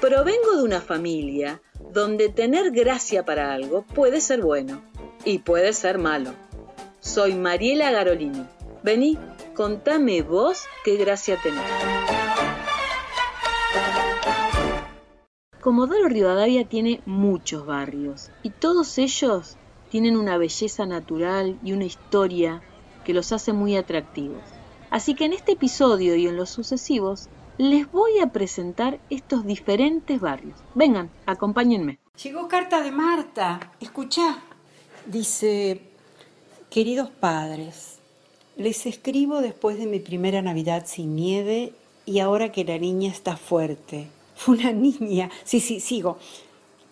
Provengo de una familia donde tener gracia para algo puede ser bueno y puede ser malo. Soy Mariela Garolini. Vení, contame vos qué gracia tenés. Comodoro Rivadavia tiene muchos barrios y todos ellos tienen una belleza natural y una historia que los hace muy atractivos. Así que en este episodio y en los sucesivos les voy a presentar estos diferentes barrios. Vengan, acompáñenme. Llegó carta de Marta. Escucha. Dice, queridos padres, les escribo después de mi primera Navidad sin nieve y ahora que la niña está fuerte. Fue una niña. Sí, sí, sigo.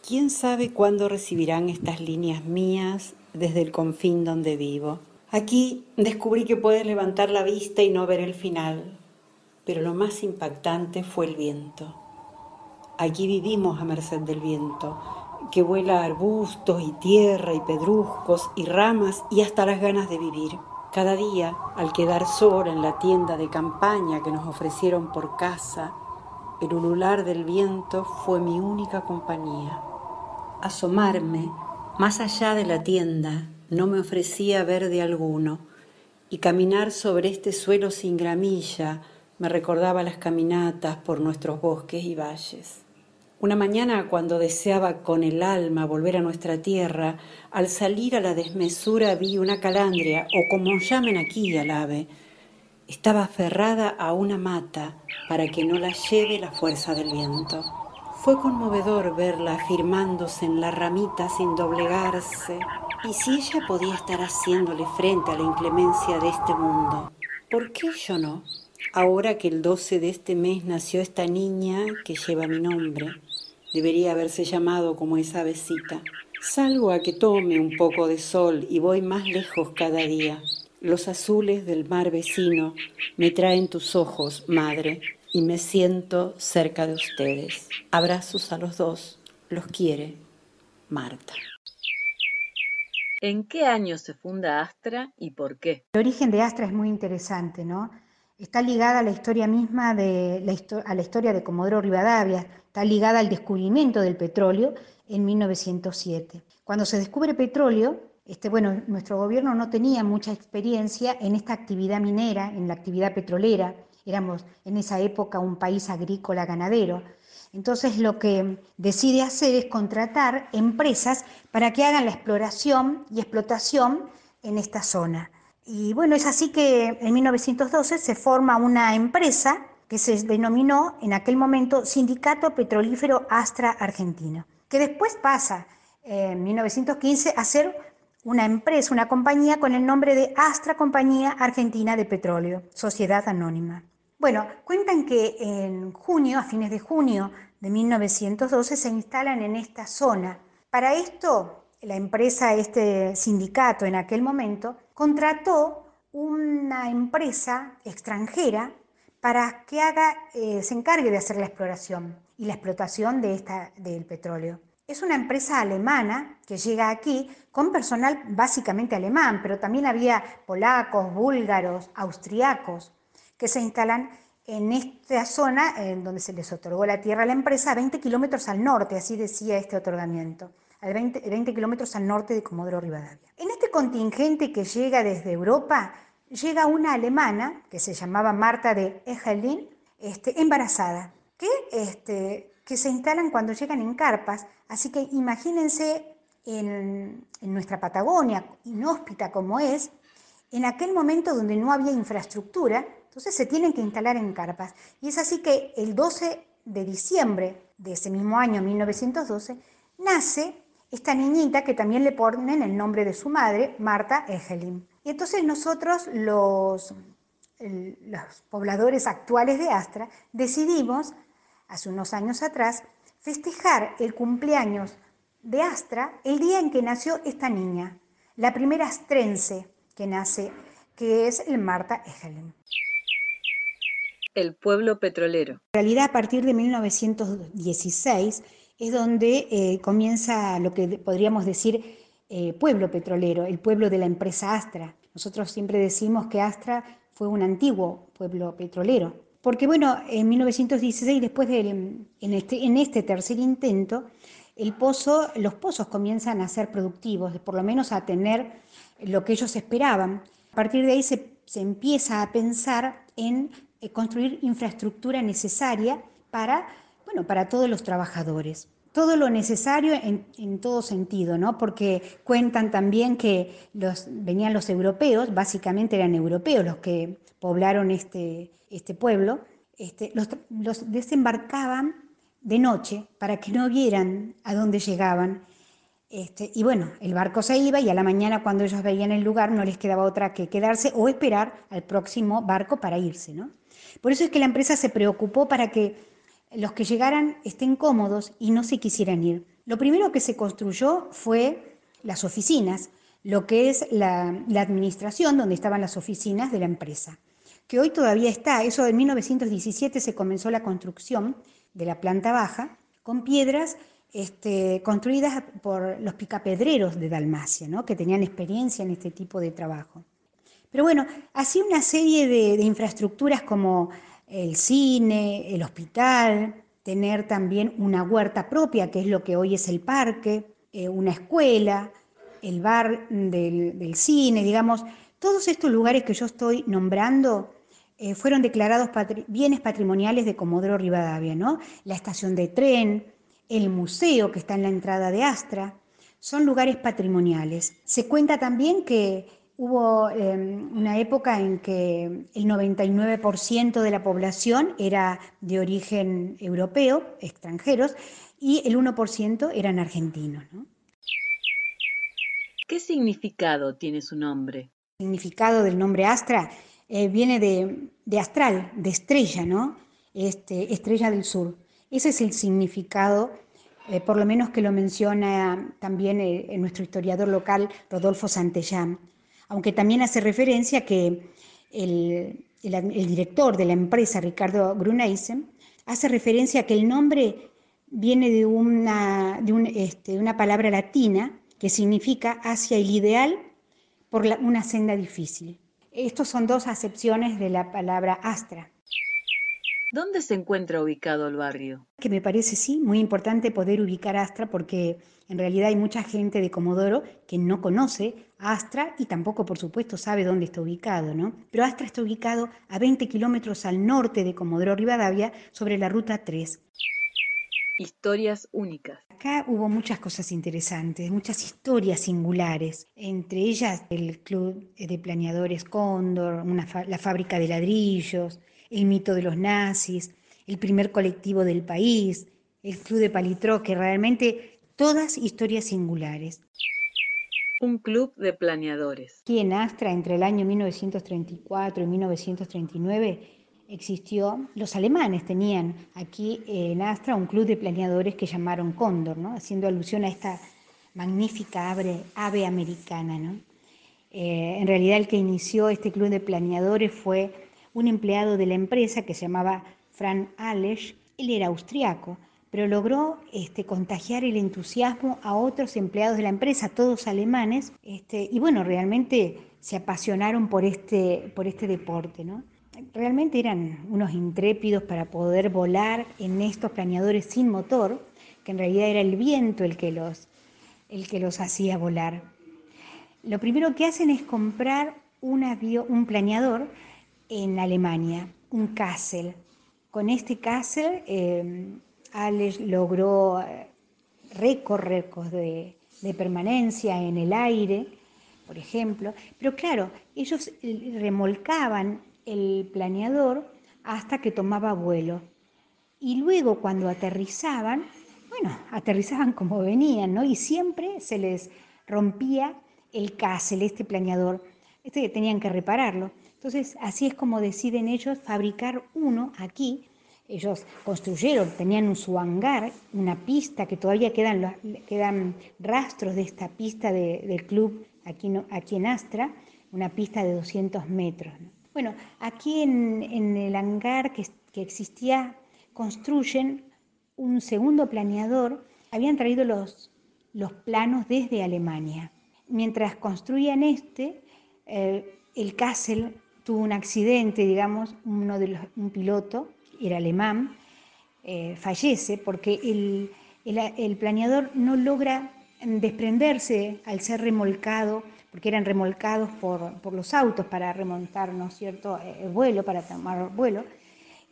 ¿Quién sabe cuándo recibirán estas líneas mías desde el confín donde vivo? Aquí descubrí que puedes levantar la vista y no ver el final, pero lo más impactante fue el viento. Aquí vivimos a merced del viento, que vuela arbustos y tierra y pedruscos y ramas y hasta las ganas de vivir. Cada día, al quedar sola en la tienda de campaña que nos ofrecieron por casa, el ulular del viento fue mi única compañía. Asomarme más allá de la tienda no me ofrecía verde alguno, y caminar sobre este suelo sin gramilla me recordaba las caminatas por nuestros bosques y valles. Una mañana, cuando deseaba con el alma volver a nuestra tierra, al salir a la desmesura vi una calandria, o como llamen aquí al ave. Estaba aferrada a una mata para que no la lleve la fuerza del viento. Fue conmovedor verla afirmándose en la ramita sin doblegarse. Y si ella podía estar haciéndole frente a la inclemencia de este mundo, ¿por qué yo no? Ahora que el 12 de este mes nació esta niña que lleva mi nombre, debería haberse llamado como esa besita. Salgo a que tome un poco de sol y voy más lejos cada día. Los azules del mar vecino me traen tus ojos, madre, y me siento cerca de ustedes. Abrazos a los dos. Los quiere Marta. ¿En qué año se funda Astra y por qué? El origen de Astra es muy interesante, ¿no? Está ligada a la historia misma de la, a la historia de Comodoro Rivadavia, está ligada al descubrimiento del petróleo en 1907. Cuando se descubre petróleo, este, bueno, nuestro gobierno no tenía mucha experiencia en esta actividad minera, en la actividad petrolera, éramos en esa época un país agrícola ganadero. Entonces lo que decide hacer es contratar empresas para que hagan la exploración y explotación en esta zona. Y bueno, es así que en 1912 se forma una empresa que se denominó en aquel momento Sindicato Petrolífero Astra Argentino, que después pasa en 1915 a ser una empresa, una compañía con el nombre de Astra Compañía Argentina de Petróleo, Sociedad Anónima. Bueno, cuentan que en junio, a fines de junio de 1912, se instalan en esta zona. Para esto, la empresa, este sindicato en aquel momento, contrató una empresa extranjera para que haga, eh, se encargue de hacer la exploración y la explotación de esta, del petróleo. Es una empresa alemana que llega aquí con personal básicamente alemán, pero también había polacos, búlgaros, austriacos que se instalan en esta zona en donde se les otorgó la tierra a la empresa, 20 kilómetros al norte, así decía este otorgamiento, a 20, 20 kilómetros al norte de Comodoro Rivadavia. En este contingente que llega desde Europa, llega una alemana que se llamaba Marta de Egelin, este, embarazada, que, este, que se instalan cuando llegan en carpas, así que imagínense en, en nuestra Patagonia, inhóspita como es, en aquel momento donde no había infraestructura, entonces se tienen que instalar en carpas. Y es así que el 12 de diciembre de ese mismo año, 1912, nace esta niñita que también le ponen el nombre de su madre, Marta Egelin. Y entonces nosotros, los, pobladores actuales de Astra, decidimos, hace unos años atrás, festejar el cumpleaños de Astra el día en que nació esta niña, la primera astrense que nace, que es el Marta Egelin el pueblo petrolero. En realidad, a partir de 1916 es donde eh, comienza lo que podríamos decir eh, pueblo petrolero, el pueblo de la empresa Astra. Nosotros siempre decimos que Astra fue un antiguo pueblo petrolero. Porque bueno, en 1916, después de en este, en este tercer intento, el pozo, los pozos comienzan a ser productivos, por lo menos a tener lo que ellos esperaban. A partir de ahí se, se empieza a pensar en construir infraestructura necesaria para, bueno, para todos los trabajadores. Todo lo necesario en, en, todo sentido, ¿no? Porque cuentan también que los, venían los europeos, básicamente eran europeos los que poblaron este, este pueblo, este, los, los desembarcaban de noche para que no vieran a dónde llegaban. Este, y bueno, el barco se iba y a la mañana cuando ellos veían el lugar no les quedaba otra que quedarse o esperar al próximo barco para irse. ¿no? Por eso es que la empresa se preocupó para que los que llegaran estén cómodos y no se quisieran ir. Lo primero que se construyó fue las oficinas, lo que es la, administración donde estaban las oficinas de la empresa, que hoy todavía está. Eso en 1917 se comenzó la construcción de la planta baja, con piedras este, construidas por los picapedreros de Dalmacia, que tenían experiencia en este tipo de trabajo. Pero bueno, así una serie de, infraestructuras como el cine, el hospital, tener también una huerta propia, que es lo que hoy es el parque, eh, una escuela, el bar del, cine, digamos, todos estos lugares que yo estoy nombrando eh, fueron declarados bienes patrimoniales de Comodoro Rivadavia, ¿no? La estación de tren, el museo que está en la entrada de Astra, son lugares patrimoniales. Se cuenta también que hubo em, una época en que el 99% de la población era de origen europeo, extranjeros, y el 1% eran argentinos. ¿no? ¿Qué significado tiene su nombre? El significado del nombre Astra eh, viene de, astral, de estrella, ¿no? Este, estrella del sur. Ese es el significado, eh, por lo menos que lo menciona también eh, nuestro historiador local, Rodolfo Santellán, aunque también hace referencia que el, director de la empresa, Ricardo Gruneisen, hace referencia a que el nombre viene de una, de este, una palabra latina que significa hacia el ideal por una senda difícil. Estos son dos acepciones de la palabra astra. ¿Dónde se encuentra ubicado el barrio? Que me parece, sí, muy importante poder ubicar Astra porque en realidad hay mucha gente de Comodoro que no conoce Astra y tampoco, por supuesto, sabe dónde está ubicado, ¿no? Pero Astra está ubicado a 20 kilómetros al norte de Comodoro Rivadavia sobre la ruta 3 historias únicas. Acá hubo muchas cosas interesantes, muchas historias singulares, entre ellas el Club de Planeadores Cóndor, la fábrica de ladrillos, el mito de los nazis, el primer colectivo del país, el Club de Palitró, que realmente todas historias singulares. Un club de planeadores. Aquí en Astra, entre el año 1934 y 1939, existió, los alemanes tenían aquí en Astra un club de planeadores que llamaron Cóndor, ¿no? haciendo alusión a esta magnífica ave, ave americana. ¿no? Eh, en realidad el que inició este club de planeadores fue un empleado de la empresa que se llamaba Frank Alesch, él era austriaco, pero logró este, contagiar el entusiasmo a otros empleados de la empresa, todos alemanes, este, y bueno, realmente se apasionaron por este, por este deporte. ¿no? realmente eran unos intrépidos para poder volar en estos planeadores sin motor, que en realidad era el viento el que los, el que los hacía volar. Lo primero que hacen es comprar un, avión, un planeador en Alemania, un Kassel. Con este Kassel, eh, Alex logró eh, récord, de, de permanencia en el aire, por ejemplo. Pero claro, ellos eh, remolcaban el planeador hasta que tomaba vuelo. Y luego cuando aterrizaban, bueno, aterrizaban como venían, ¿no? Y siempre se les rompía el casel, este planeador, este tenían que repararlo. Entonces, así es como deciden ellos fabricar uno aquí. Ellos construyeron, tenían su hangar, una pista que todavía quedan, quedan rastros de esta pista del club aquí, aquí en Astra, una pista de 200 metros. Bueno, aquí en, el hangar que, existía, construyen un segundo planeador. Habían traído los, los planos desde Alemania. Mientras construían este, eh, el Kassel tuvo un accidente, digamos, uno de los, un piloto, era alemán, eh, fallece porque el, el, planeador no logra desprenderse al ser remolcado, porque eran remolcados por, por los autos para remontar, ¿no cierto?, el vuelo, para tomar vuelo,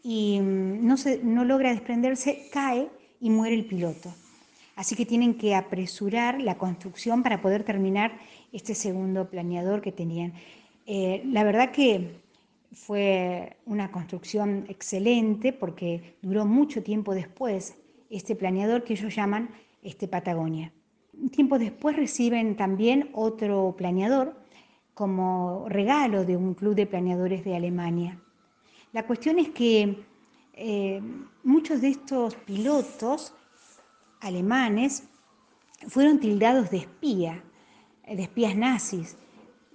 y mm, no, se, no logra desprenderse, cae y muere el piloto. Así que tienen que apresurar la construcción para poder terminar este segundo planeador que tenían. Eh, la verdad que fue una construcción excelente porque duró mucho tiempo después este planeador que ellos llaman este Patagonia. Un tiempo después reciben también otro planeador como regalo de un club de planeadores de Alemania. La cuestión es que eh, muchos de estos pilotos alemanes fueron tildados de espía, de espías nazis.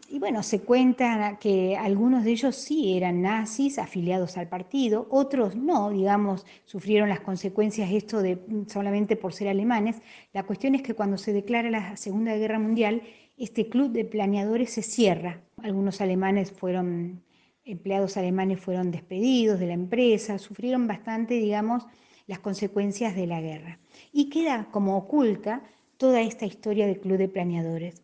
Y bueno, se cuenta que algunos de ellos sí eran nazis afiliados al partido, otros no, digamos, sufrieron las consecuencias esto de solamente por ser alemanes. La cuestión es que cuando se declara la Segunda Guerra Mundial, este club de planeadores se cierra. Algunos alemanes fueron, empleados alemanes fueron despedidos de la empresa, sufrieron bastante, digamos, las consecuencias de la guerra. Y queda como oculta toda esta historia del club de planeadores,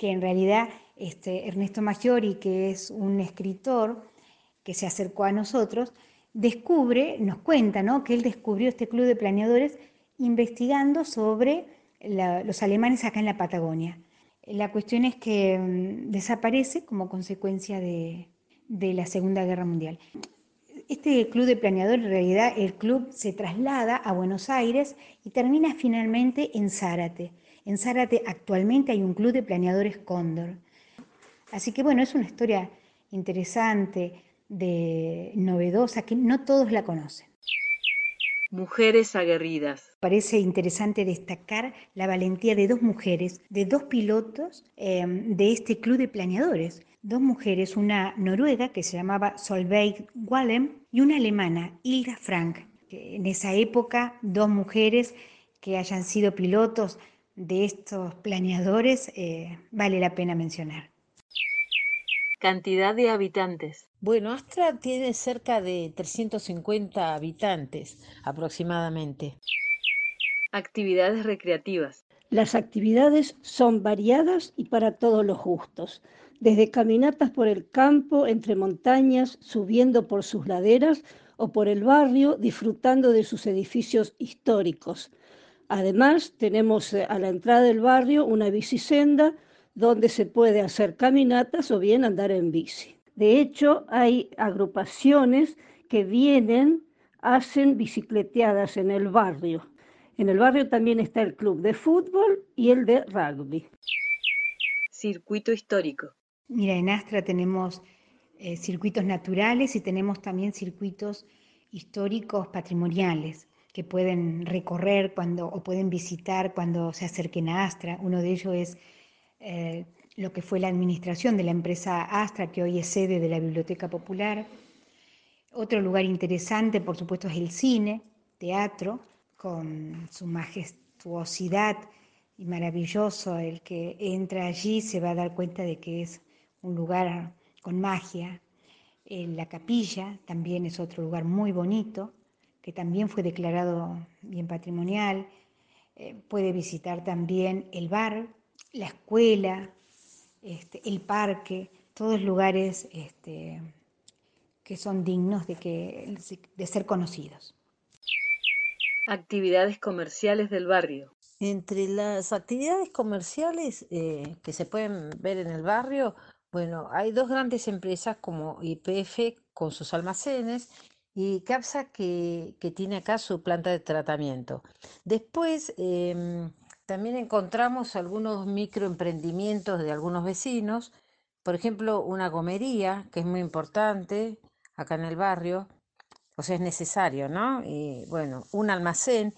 que en realidad este, Ernesto Maggiori, que es un escritor que se acercó a nosotros, descubre, nos cuenta ¿no? que él descubrió este club de planeadores investigando sobre los alemanes acá en la Patagonia. La cuestión es que mm, desaparece como consecuencia de, de la Segunda Guerra Mundial. Este club de planeadores, en realidad, el club se traslada a Buenos Aires y termina finalmente en Zárate. En Zárate actualmente hay un club de planeadores Cóndor. Así que bueno, es una historia interesante, de novedosa, que no todos la conocen. Mujeres aguerridas. Parece interesante destacar la valentía de dos mujeres, de dos pilotos eh, de este club de planeadores. Dos mujeres, una noruega que se llamaba Solveig Wallem y una alemana, Hilda Frank. En esa época, dos mujeres que hayan sido pilotos de estos planeadores, eh, vale la pena mencionar. Cantidad de habitantes. Bueno, Astra tiene cerca de 350 habitantes aproximadamente. Actividades recreativas. Las actividades son variadas y para todos los gustos, desde caminatas por el campo, entre montañas, subiendo por sus laderas o por el barrio, disfrutando de sus edificios históricos. Además, tenemos eh, a la entrada del barrio una bicisenda donde se puede hacer caminatas o bien andar en bici. De hecho, hay agrupaciones que vienen, hacen bicicleteadas en el barrio. En el barrio también está el club de fútbol y el de rugby. Circuito histórico. Mira, en Astra tenemos eh, circuitos naturales y tenemos también circuitos históricos patrimoniales que pueden recorrer cuando o pueden visitar cuando se acerquen a Astra. Uno de ellos es eh, lo que fue la administración de la empresa Astra, que hoy es sede de la Biblioteca Popular. Otro lugar interesante, por supuesto, es el cine, teatro, con su majestuosidad y maravilloso. El que entra allí se va a dar cuenta de que es un lugar con magia. la capilla también es otro lugar muy bonito, que también fue declarado bien patrimonial. Eh, puede visitar también el bar, la escuela, este, el parque, todos lugares este, que son dignos de, que, de ser conocidos. Actividades comerciales del barrio. Entre las actividades comerciales eh, que se pueden ver en el barrio, bueno, hay dos grandes empresas como IPF con sus almacenes y CAPSA que, tiene acá su planta de tratamiento. Después, em, también encontramos algunos microemprendimientos de algunos vecinos, por ejemplo, una gomería, que es muy importante acá en el barrio, o sea, es necesario, ¿no? Y bueno, un almacén.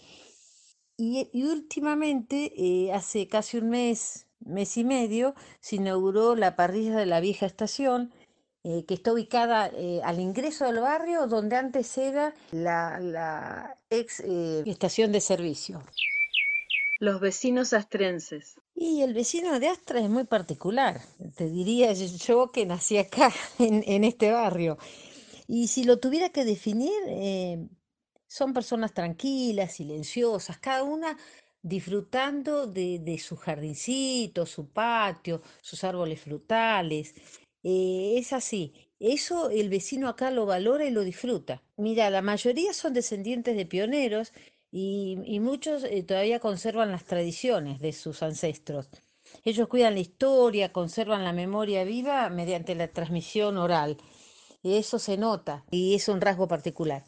Y, últimamente, eh, hace casi un mes, mes y medio, se inauguró la parrilla de la vieja estación, eh, que está ubicada eh, al ingreso del barrio, donde antes era la, la ex estación de servicio los vecinos astrenses. Y el vecino de Astra es muy particular, te diría yo que nací acá, en, este barrio. Y si lo tuviera que definir, eh, son personas tranquilas, silenciosas, cada una disfrutando de, su jardincito, su patio, sus árboles frutales. Eh, es así. Eso el vecino acá lo valora y lo disfruta. Mira, la mayoría son descendientes de pioneros y, muchos eh, todavía conservan las tradiciones de sus ancestros. Ellos cuidan la historia, conservan la memoria viva mediante la transmisión oral. Y eso se nota y es un rasgo particular.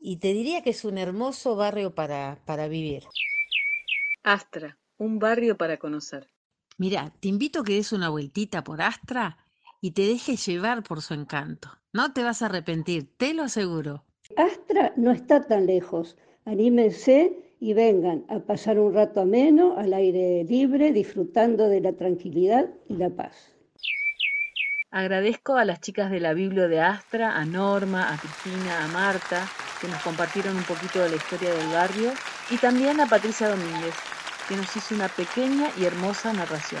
Y te diría que es un hermoso barrio para, para vivir. Astra, un barrio para conocer. Mira, te invito a que des una vueltita por Astra y te dejes llevar por su encanto. No te vas a arrepentir, te lo aseguro. Astra no está tan lejos. Anímense y vengan a pasar un rato ameno al aire libre, disfrutando de la tranquilidad y la paz. Agradezco a las chicas de la Biblia de Astra, a Norma, a Cristina, a Marta, que nos compartieron un poquito de la historia del barrio, y también a Patricia Domínguez, que nos hizo una pequeña y hermosa narración.